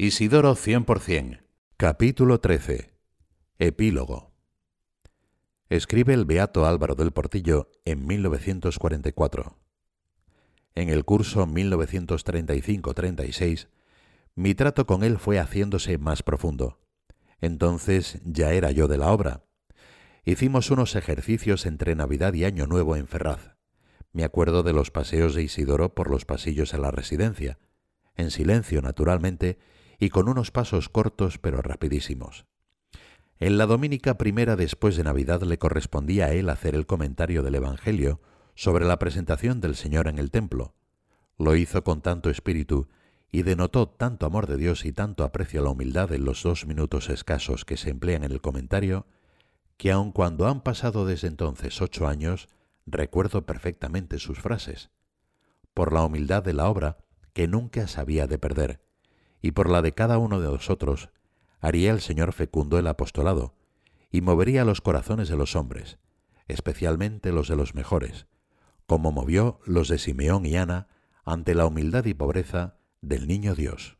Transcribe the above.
Isidoro 100%. Capítulo 13. Epílogo. Escribe el beato Álvaro del Portillo en 1944. En el curso 1935-36, mi trato con él fue haciéndose más profundo. Entonces ya era yo de la obra. Hicimos unos ejercicios entre Navidad y Año Nuevo en Ferraz. Me acuerdo de los paseos de Isidoro por los pasillos de la residencia, en silencio naturalmente, y con unos pasos cortos pero rapidísimos. En la domínica primera después de Navidad le correspondía a él hacer el comentario del Evangelio sobre la presentación del Señor en el templo. Lo hizo con tanto espíritu y denotó tanto amor de Dios y tanto aprecio a la humildad en los dos minutos escasos que se emplean en el comentario, que aun cuando han pasado desde entonces ocho años, recuerdo perfectamente sus frases. Por la humildad de la obra, que nunca sabía de perder, y por la de cada uno de nosotros, haría el Señor fecundo el apostolado, y movería los corazones de los hombres, especialmente los de los mejores, como movió los de Simeón y Ana ante la humildad y pobreza del niño Dios.